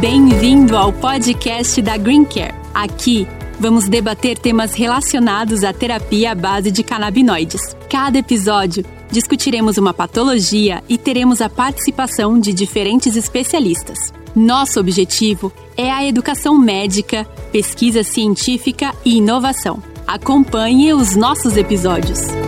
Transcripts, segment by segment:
Bem-vindo ao podcast da Green Care. Aqui vamos debater temas relacionados à terapia à base de canabinoides. Cada episódio discutiremos uma patologia e teremos a participação de diferentes especialistas. Nosso objetivo é a educação médica, pesquisa científica e inovação. Acompanhe os nossos episódios.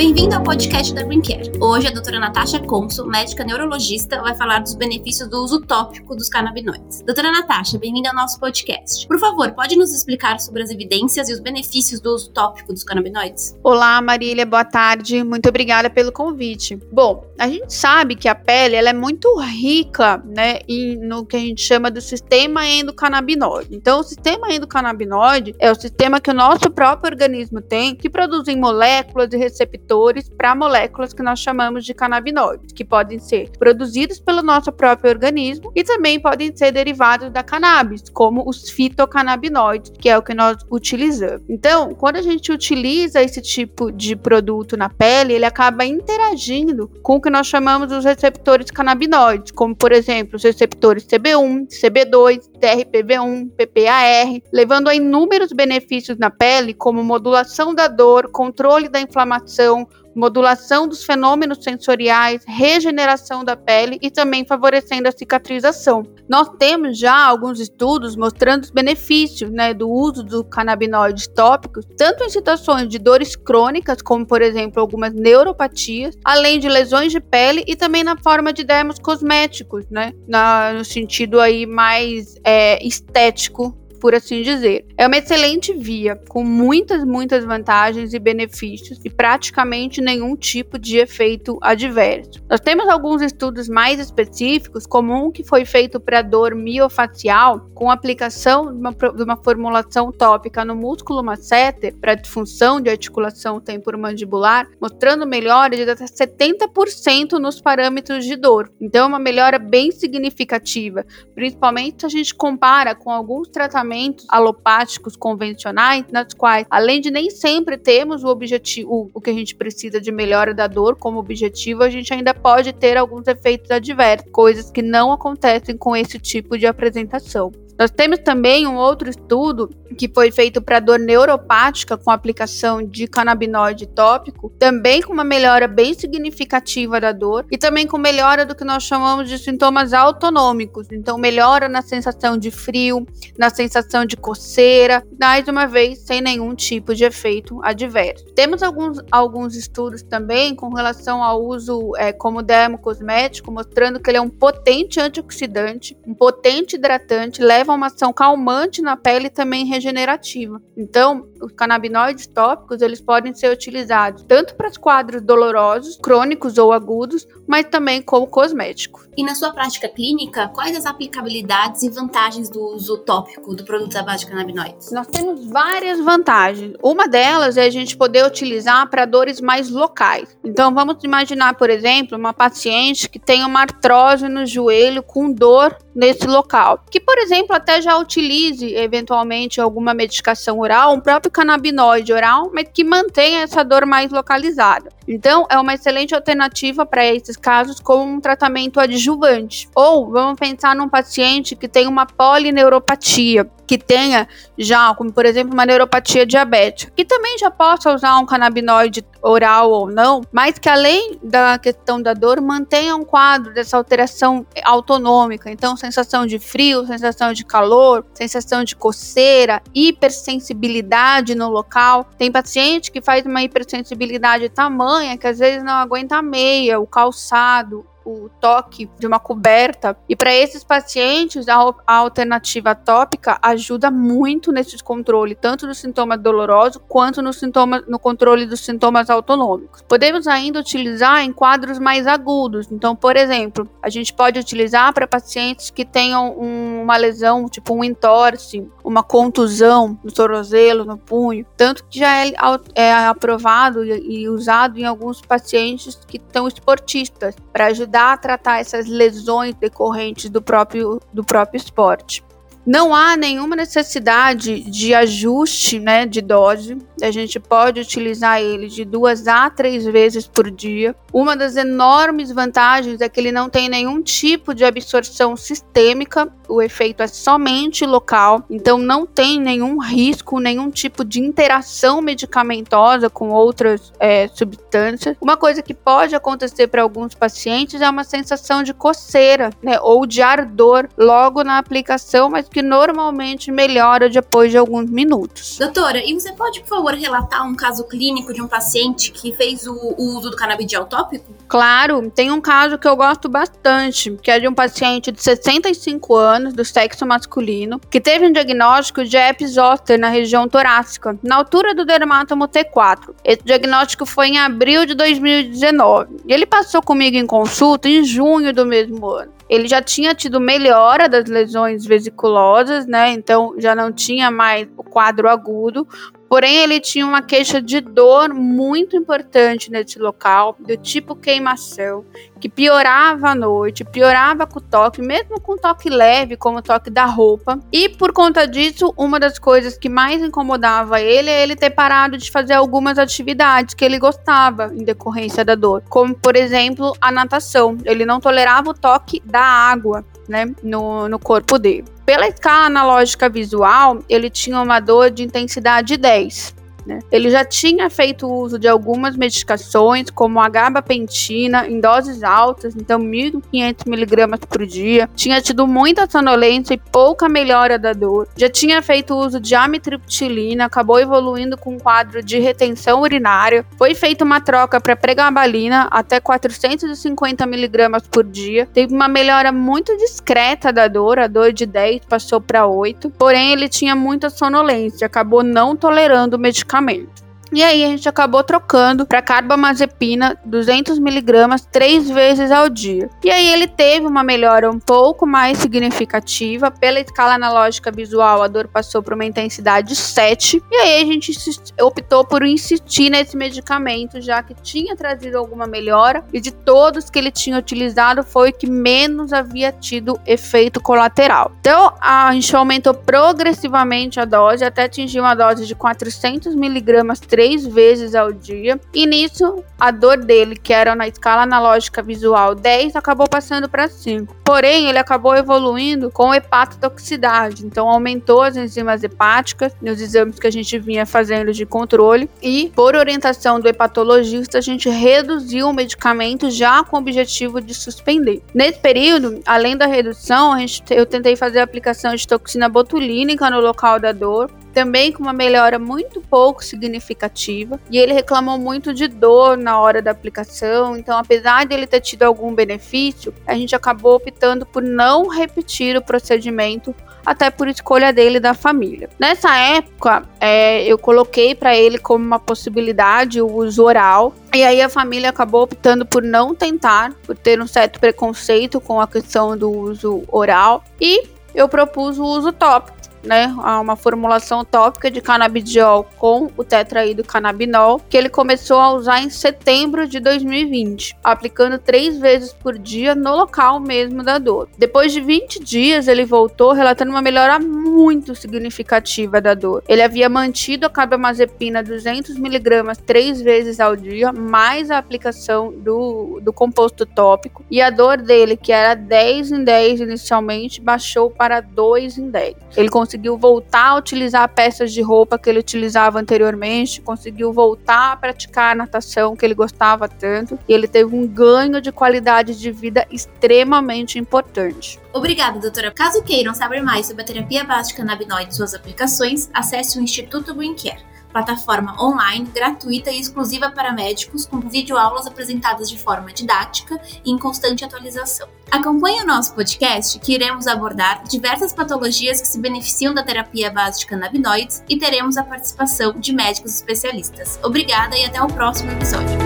Bem-vindo ao podcast da Green Care. Hoje a doutora Natasha Consul, médica neurologista, vai falar dos benefícios do uso tópico dos canabinoides. Doutora Natasha, bem-vinda ao nosso podcast. Por favor, pode nos explicar sobre as evidências e os benefícios do uso tópico dos canabinoides? Olá, Marília, boa tarde. Muito obrigada pelo convite. Bom, a gente sabe que a pele ela é muito rica, né, em, no que a gente chama do sistema endocannabinoide. Então, o sistema endocannabinoide é o sistema que o nosso próprio organismo tem que produzem moléculas e receptores receptores para moléculas que nós chamamos de canabinoides, que podem ser produzidos pelo nosso próprio organismo e também podem ser derivados da cannabis, como os fitocannabinoides, que é o que nós utilizamos. Então, quando a gente utiliza esse tipo de produto na pele, ele acaba interagindo com o que nós chamamos dos receptores canabinoides, como por exemplo os receptores CB1, CB2, TRPV1, PPAR, levando a inúmeros benefícios na pele, como modulação da dor, controle da inflamação, modulação dos fenômenos sensoriais, regeneração da pele e também favorecendo a cicatrização. Nós temos já alguns estudos mostrando os benefícios né, do uso do canabinoides tópicos, tanto em situações de dores crônicas, como por exemplo algumas neuropatias, além de lesões de pele e também na forma de dermos cosméticos, né, na, no sentido aí mais é, estético por assim dizer. É uma excelente via, com muitas, muitas vantagens e benefícios e praticamente nenhum tipo de efeito adverso. Nós temos alguns estudos mais específicos, como um que foi feito para dor miofacial, com aplicação de uma, de uma formulação tópica no músculo masseter para disfunção de articulação temporomandibular, mostrando melhora de até 70% nos parâmetros de dor. Então, é uma melhora bem significativa, principalmente se a gente compara com alguns tratamentos tratamentos alopáticos convencionais, nas quais, além de nem sempre termos o objetivo, o que a gente precisa de melhora da dor como objetivo, a gente ainda pode ter alguns efeitos adversos, coisas que não acontecem com esse tipo de apresentação. Nós temos também um outro estudo que foi feito para dor neuropática com aplicação de canabinoide tópico, também com uma melhora bem significativa da dor e também com melhora do que nós chamamos de sintomas autonômicos. Então, melhora na sensação de frio, na sensação de coceira, mais uma vez sem nenhum tipo de efeito adverso. Temos alguns, alguns estudos também com relação ao uso é, como dermocosmético, mostrando que ele é um potente antioxidante, um potente hidratante, leva uma ação calmante na pele e também regenerativa. Então, os canabinoides tópicos, eles podem ser utilizados tanto para os quadros dolorosos, crônicos ou agudos, mas também como cosmético. E na sua prática clínica, quais as aplicabilidades e vantagens do uso tópico do produto à base de canabinoides? Nós temos várias vantagens. Uma delas é a gente poder utilizar para dores mais locais. Então, vamos imaginar, por exemplo, uma paciente que tem uma artrose no joelho com dor nesse local, que, por exemplo, até já utilize eventualmente alguma medicação oral, um próprio canabinoide oral, mas que mantenha essa dor mais localizada. Então, é uma excelente alternativa para esses casos como um tratamento adjuvante. Ou vamos pensar num paciente que tem uma polineuropatia, que tenha já, como por exemplo, uma neuropatia diabética, que também já possa usar um canabinoide oral ou não, mas que além da questão da dor, mantenha um quadro dessa alteração autonômica. Então, sensação de frio, sensação de calor, sensação de coceira, hipersensibilidade no local. Tem paciente que faz uma hipersensibilidade que às vezes não aguenta a meia, o calçado, o toque de uma coberta. E para esses pacientes, a, a, alternativa tópica ajuda muito nesse controle, tanto do sintoma doloroso quanto no, sintoma, no controle dos sintomas autonômicos. Podemos ainda utilizar em quadros mais agudos. Então, por exemplo, a gente pode utilizar para pacientes que tenham um, uma lesão, tipo um entorse, uma contusão no tornozelo, no punho, tanto que já é, é aprovado e, e usado em alguns pacientes que são esportistas para ajudar ajudar a tratar essas lesões decorrentes do próprio, do próprio esporte. Não há nenhuma necessidade de ajuste né, de dose. A gente pode utilizar ele de duas a três vezes por dia. Uma das enormes vantagens é que ele não tem nenhum tipo de absorção sistêmica, o efeito é somente local, então não tem nenhum risco, nenhum tipo de interação medicamentosa com outras é, substâncias. Uma coisa que pode acontecer para alguns pacientes é uma sensação de coceira né, ou de ardor logo na aplicação, mas que normalmente melhora depois de alguns minutos. Doutora, e você pode, por favor, relatar um caso clínico de um paciente que fez o, o uso do canabidiol tópico? Claro, tem um caso que eu gosto bastante, que é de um paciente de 65 anos, do sexo masculino, que teve um diagnóstico de herpes zoster na região torácica, na altura do dermatomo T4. Esse diagnóstico foi em abril de 2019. E ele passou comigo em consulta em junho do mesmo ano. Ele já tinha tido melhora das lesões vesiculosas, né? Então já não tinha mais o quadro agudo, Porém, ele tinha uma queixa de dor muito importante nesse local, do tipo queimação, que piorava à noite, piorava com o toque, mesmo com toque leve, como o toque da roupa. E por conta disso, uma das coisas que mais incomodava ele é ele ter parado de fazer algumas atividades que ele gostava em decorrência da dor, como por exemplo a natação. Ele não tolerava o toque da água né, no, no corpo dele. Pela escala analógica visual, ele tinha uma dor de intensidade 10. Né? Ele já tinha feito uso de algumas medicações, como a gabapentina, em doses altas, então 1.500 miligramas por dia. Tinha tido muita sonolência e pouca melhora da dor. Já tinha feito uso de amitriptilina, acabou evoluindo com um quadro de retenção urinária. Foi feita uma troca para pregabalina até 450 miligramas por dia. Teve uma melhora muito discreta da dor, a dor de 10 passou para 8. Porém, ele tinha muita sonolência, acabou não tolerando o medicamento medicamento. E aí a gente acabou trocando para carbamazepina 200 miligramas três vezes ao dia. E aí ele teve uma melhora um pouco mais significativa pela escala analógica visual. A dor passou para uma intensidade 7. E aí a gente optou por insistir nesse medicamento, já que tinha trazido alguma melhora e de todos que ele tinha utilizado foi o que menos havia tido efeito colateral. Então a gente aumentou progressivamente a dose até atingir uma dose de 400 miligramas três vezes ao dia. E nisso, a dor dele, que era na escala analógica visual 10, acabou passando para 5. Porém, ele acabou evoluindo com hepatotoxicidade, então aumentou as enzimas hepáticas nos exames que a gente vinha fazendo de controle e, por orientação do hepatologista, a gente reduziu o medicamento já com o objetivo de suspender. Nesse período, além da redução, a gente, eu tentei fazer a aplicação de toxina botulínica no local da dor também com uma melhora muito pouco significativa. E ele reclamou muito de dor na hora da aplicação. Então, apesar de ele ter tido algum benefício, a gente acabou optando por não repetir o procedimento até por escolha dele e da família. Nessa época, é, eu coloquei para ele como uma possibilidade o uso oral, e aí a família acabou optando por não tentar, por ter um certo preconceito com a questão do uso oral, e eu propus o uso tópico né, uma formulação tópica de canabidiol com o tetraído canabinol, que ele começou a usar em setembro de 2020, aplicando três vezes por dia no local mesmo da dor. Depois de 20 dias, ele voltou relatando uma melhora muito significativa da dor. Ele havia mantido a carbamazepina 200mg três vezes ao dia, mais a aplicação do, do composto tópico, e a dor dele, que era 10 em 10 inicialmente, baixou para 2 em 10. Ele conseguiu voltar a utilizar peças de roupa que ele utilizava anteriormente, conseguiu voltar a praticar a natação que ele gostava tanto, e ele teve um ganho de qualidade de vida extremamente importante. Obrigada, doutora. Caso queiram saber mais sobre a terapia básica canabinoide e suas aplicações, acesse o Instituto Green Care plataforma online, gratuita e exclusiva para médicos, com videoaulas apresentadas de forma didática e em constante atualização. Acompanhe o nosso podcast, que iremos abordar diversas patologias que se beneficiam da terapia base de canabinoides e teremos a participação de médicos especialistas. Obrigada e até o próximo episódio.